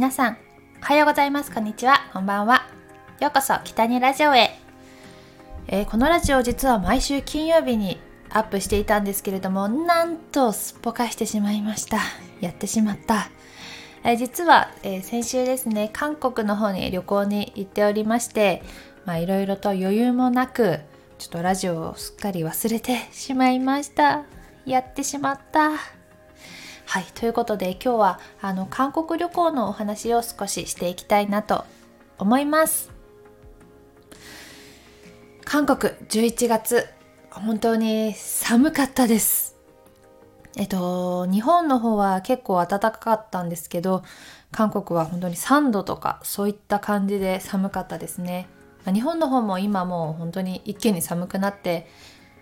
皆さん、おはようございます。こんにちは。こんばんは。ようこそ、北にラジオへ。えー、このラジオ実は毎週金曜日にアップしていたんですけれども、なんとすっぽかしてしまいました。やってしまった。えー、実は、えー、先週ですね、韓国の方に旅行に行っておりまして、まあいろいろと余裕もなく、ちょっとラジオをすっかり忘れてしまいました。やってしまった。はい、ということで今日はあの韓国旅行のお話を少ししていきたいなと思います。韓国11月本当に寒かったです。えっと、日本の方は結構暖かかったんですけど、韓国は本当に3度とかそういった感じで寒かったですね。日本の方も今もう本当に一気に寒くなって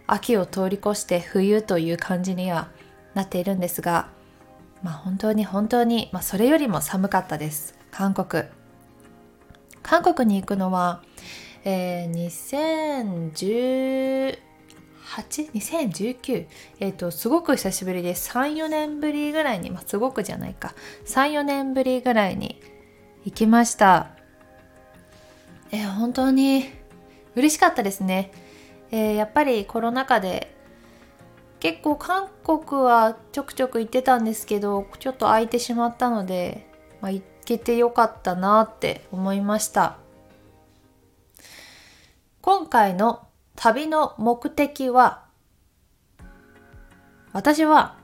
秋を通り越して冬という感じにはなっているんですが、まあ本当に本当に、まあ、それよりも寒かったです。韓国。韓国に行くのは、えー、2018 2019えっ、とすごく久しぶりで34年ぶりぐらいにまあすごくじゃないか。34年ぶりぐらいに行きました。えー、本当に嬉しかったですね、えー、やっぱりコロナ禍で結構韓国はちょくちょく行ってたんですけどちょっと空いてしまったので、まあ、行けてよかったなって思いました。今回の旅の目的は私は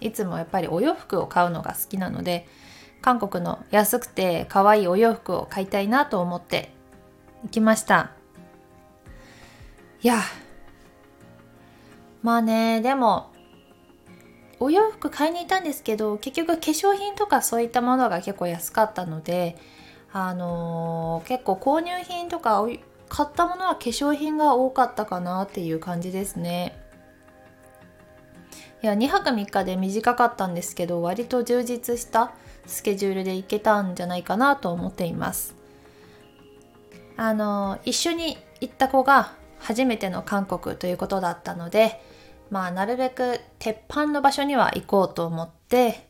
いつもやっぱりお洋服を買うのが好きなので韓国の安くて可愛いお洋服を買いたいなと思って行きました。いやまあねでもお洋服買いに行ったんですけど結局化粧品とかそういったものが結構安かったのであのー、結構購入品とか買ったものは化粧品が多かったかなっていう感じですね。いや2泊3日で短かったんですけど割と充実したスケジュールで行けたんじゃないかなと思っています。あのー、一緒に行った子が初めての韓国ということだったのでまあ、なるべく鉄板の場所には行こうと思って、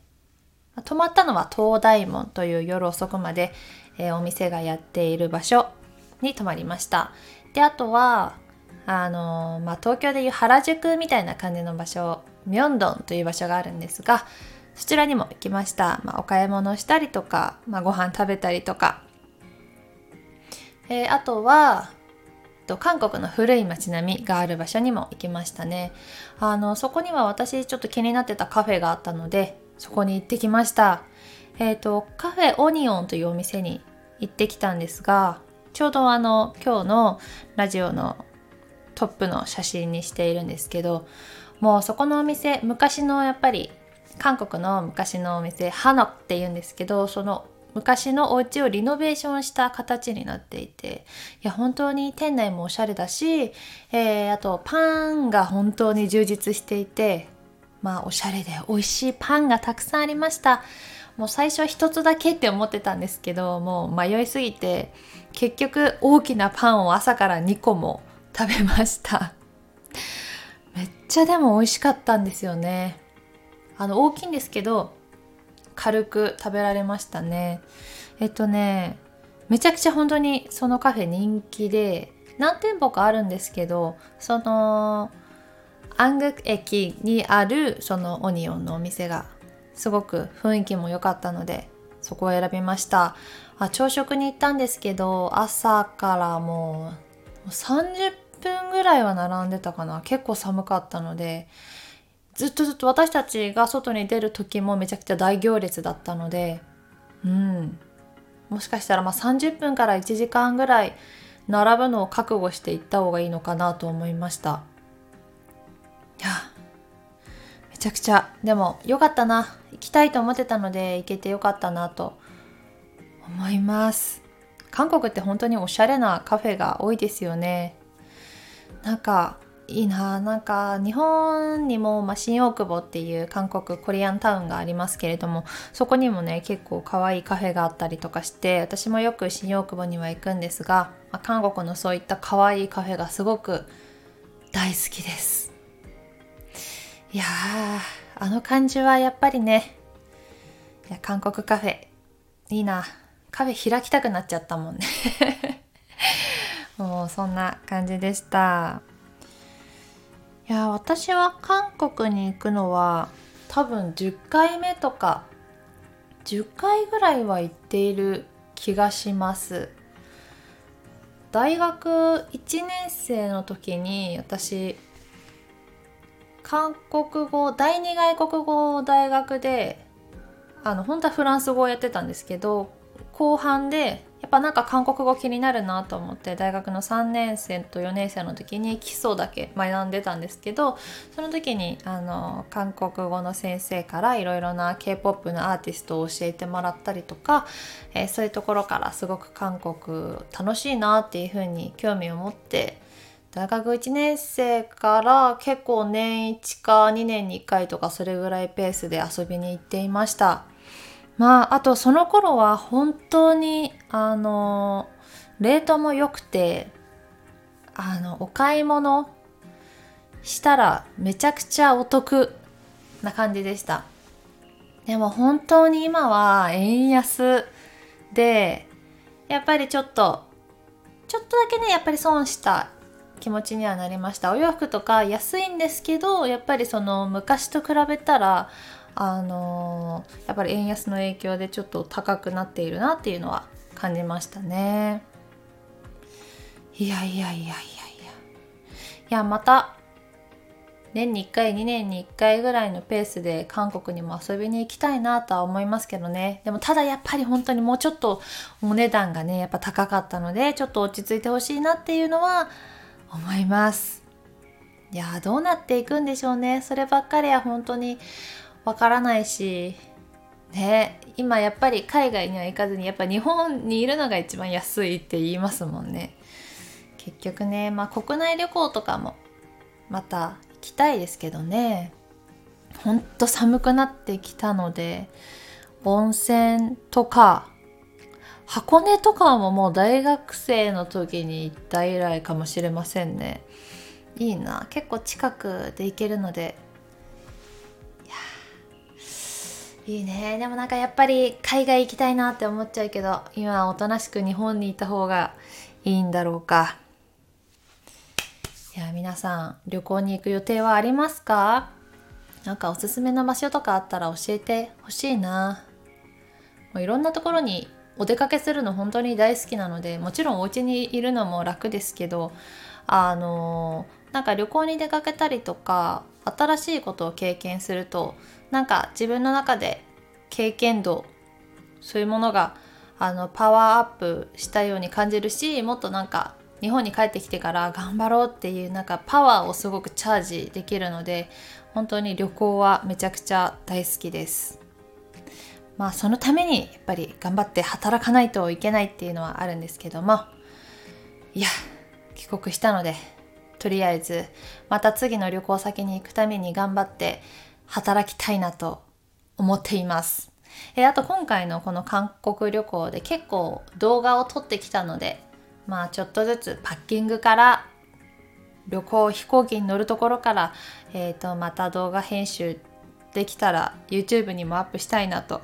泊まったのは東大門という夜遅くまで、えー、お店がやっている場所に泊まりました。で、あとは、あのー、まあ、東京でいう原宿みたいな感じの場所、ミョンドンという場所があるんですが、そちらにも行きました。まあ、お買い物したりとか、まあ、ご飯食べたりとか。えー、あとは、と韓国の古い街並みがある場所にも行きましたね。あのそこには私ちょっと気になってたカフェがあったのでそこに行ってきました。えっ、ー、とカフェオニオンというお店に行ってきたんですがちょうどあの今日のラジオのトップの写真にしているんですけどもうそこのお店昔のやっぱり韓国の昔のお店ハノっていうんですけどその昔のお家をリノベーションした形になっていていや本当に店内もおしゃれだし、えー、あとパンが本当に充実していてまあおしゃれで美味しいパンがたくさんありました。もう最初は一つだけって思ってたんですけどもう迷いすぎて結局大きなパンを朝から2個も食べました。めっちゃでも美味しかったんですよね。あの大きいんですけど軽く食べられましたね。えっとねめちゃくちゃ本当にそのカフェ人気で何店舗かあるんですけどその安楽駅にあるそのオニオンのお店がすごく雰囲気も良かったのでそこを選びました。あ朝食に行ったんですけど朝からもう30分ぐらいは並んでたかな。結構寒かったのでずっとずっと私たちが外に出る時もめちゃくちゃ大行列だったのでうん。もしかしたらまあ30分から1時間ぐらい並ぶのを覚悟して行った方がいいのかなと思いました。いやめちゃくちゃ。でもよかったな。行きたいと思ってたので行けてよかったなと思います。韓国って本当におしゃれなカフェが多いですよね。なんかいいな。なんか日本にも、まあ、新大久保っていう韓国コリアンタウンがありますけれどもそこにもね結構可愛いカフェがあったりとかして私もよく新大久保には行くんですが、まあ、韓国のそういった可愛いカフェがすごく大好きです。いやあの感じはやっぱりねいや韓国カフェいいな。カフェ開きたくなっちゃったもんね。もうそんな感じでした。いや私は韓国に行くのは多分10回目とか10回ぐらいは行っている気がします。大学1年生の時に私韓国語第二外国語を大学であの本当はフランス語をやってたんですけど後半でやっぱなんか韓国語気になるなと思って大学の3年生と4年生の時に基礎だけ学んでたんですけどその時にあの韓国語の先生からいろいろな k p o p のアーティストを教えてもらったりとか、えー、そういうところからすごく韓国楽しいなっていうふうに興味を持って大学1年生から結構年1か2年に1回とかそれぐらいペースで遊びに行っていました。まああとその頃は本当にあのレートも良くてあのお買い物したらめちゃくちゃお得な感じでした。でも本当に今は円安でやっぱりちょっとちょっとだけねやっぱり損した気持ちにはなりました。お洋服とか安いんですけどやっぱりその昔と比べたらあの、やっぱり円安の影響でちょっと高くなっているなっていうのは感じましたね。いやいやいやいやいや。いやまた年に1回2年に1回ぐらいのペースで韓国にも遊びに行きたいなとは思いますけどね。でもただやっぱり本当にもうちょっとお値段がねやっぱ高かったのでちょっと落ち着いてほしいなっていうのは思います。いやどうなっていくんでしょうね。そればっかりは本当にわからないしね今やっぱり海外には行かずにやっぱ日本にいるのが一番安いって言いますもんね。結局ねまあ国内旅行とかもまた行きたいですけどね。ほんと寒くなってきたので温泉とか箱根とかももう大学生の時に行った以来かもしれませんね。いいな結構近くで行けるのでいいね。でもなんかやっぱり海外行きたいなって思っちゃうけど今おとなしく日本にいた方がいいんだろうか。いや皆さん旅行に行く予定はありますか？なんかおすすめの場所とかあったら教えてほしいな。もういろんなところにお出かけするの本当に大好きなのでもちろんお家にいるのも楽ですけどあのなんか旅行に出かけたりとか新しいことを経験するとなんか自分の中で経験度そういうものがあのパワーアップしたように感じるしもっとなんか日本に帰ってきてから頑張ろうっていうなんかパワーをすごくチャージできるので本当に旅行はめちゃくちゃ大好きです。まあそのためにやっぱり頑張って働かないといけないっていうのはあるんですけどもいや帰国したのでとりあえずまた次の旅行先に行くために頑張って働きたいなと思っています。えあと今回のこの韓国旅行で結構動画を撮ってきたのでまあちょっとずつパッキングから旅行飛行機に乗るところから、えー、とまた動画編集できたら YouTube にもアップしたいなと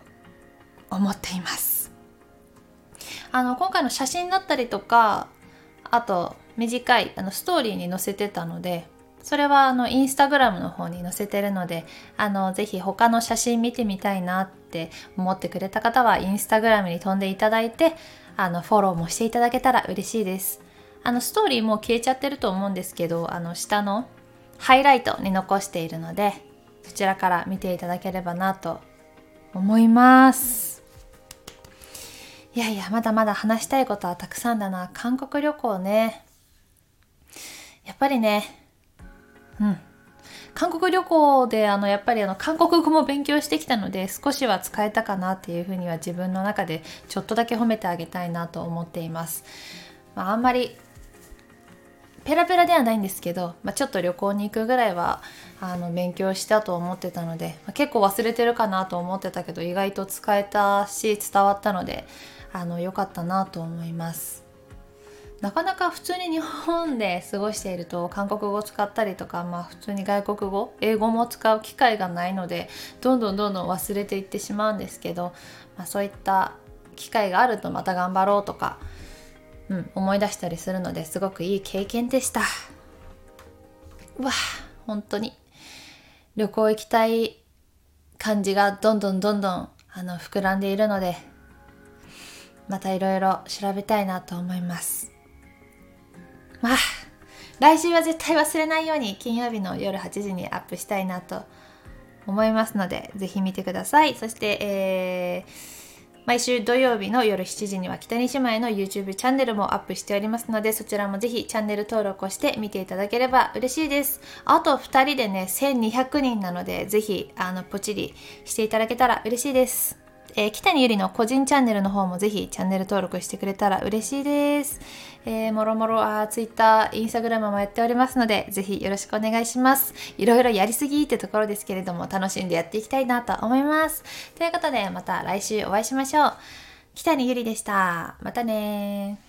思っていますあの今回の写真だったりとかあと短いあのストーリーに載せてたのでそれはあのインスタグラムの方に載せてるのであのぜひ他の写真見てみたいなって思ってくれた方はインスタグラムに飛んでいただいてあのフォローもしていただけたら嬉しいです。あのストーリーも消えちゃってると思うんですけどあの下のハイライトに残しているのでそちらから見ていただければなと思います。いやいやまだまだ話したいことはたくさんだな。韓国旅行ね。やっぱりねうん。韓国旅行であのやっぱりあの韓国語も勉強してきたので少しは使えたかなっていうふうには自分の中でちょっとだけ褒めてあげたいなと思っています。まあ、あんまりペラペラではないんですけど、まあ、ちょっと旅行に行くぐらいはあの勉強したと思ってたので、まあ、結構忘れてるかなと思ってたけど意外と使えたし伝わったのであの良かったなと思います。なかなか普通に日本で過ごしていると韓国語を使ったりとか、まあ、普通に外国語英語も使う機会がないのでどんどんどんどん忘れていってしまうんですけど、まあ、そういった機会があるとまた頑張ろうとか、うん、思い出したりするのですごくいい経験でした。うわ本当に。旅行行きたい感じがどんどんどんどんあの膨らんでいるのでまたいろいろ調べたいなと思います。まあ来週は絶対忘れないように金曜日の夜8時にアップしたいなと思いますのでぜひ見てください。そして、えー毎週土曜日の夜7時には北西姉妹の YouTube チャンネルもアップしておりますのでそちらもぜひチャンネル登録をして見ていただければ嬉しいです。あと2人でね1200人なのでぜひあのポチリしていただけたら嬉しいです。えー、北にゆりの個人チャンネルの方もぜひチャンネル登録してくれたら嬉しいです。えー、もろもろ、あ、Twitter、Instagram もやっておりますので、ぜひよろしくお願いします。いろいろやりすぎってところですけれども、楽しんでやっていきたいなと思います。ということで、また来週お会いしましょう。北にゆりでした。またね